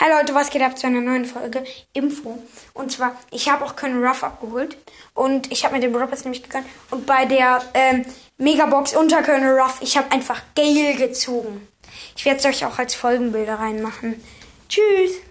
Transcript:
Hi Leute, was geht ab zu einer neuen Folge Info? Und zwar, ich habe auch keinen Ruff abgeholt und ich habe mir den Robbers nämlich gegönnt und bei der ähm, Megabox unter Colonel Ruff, ich habe einfach Gale gezogen. Ich werde es euch auch als Folgenbilder reinmachen. Tschüss!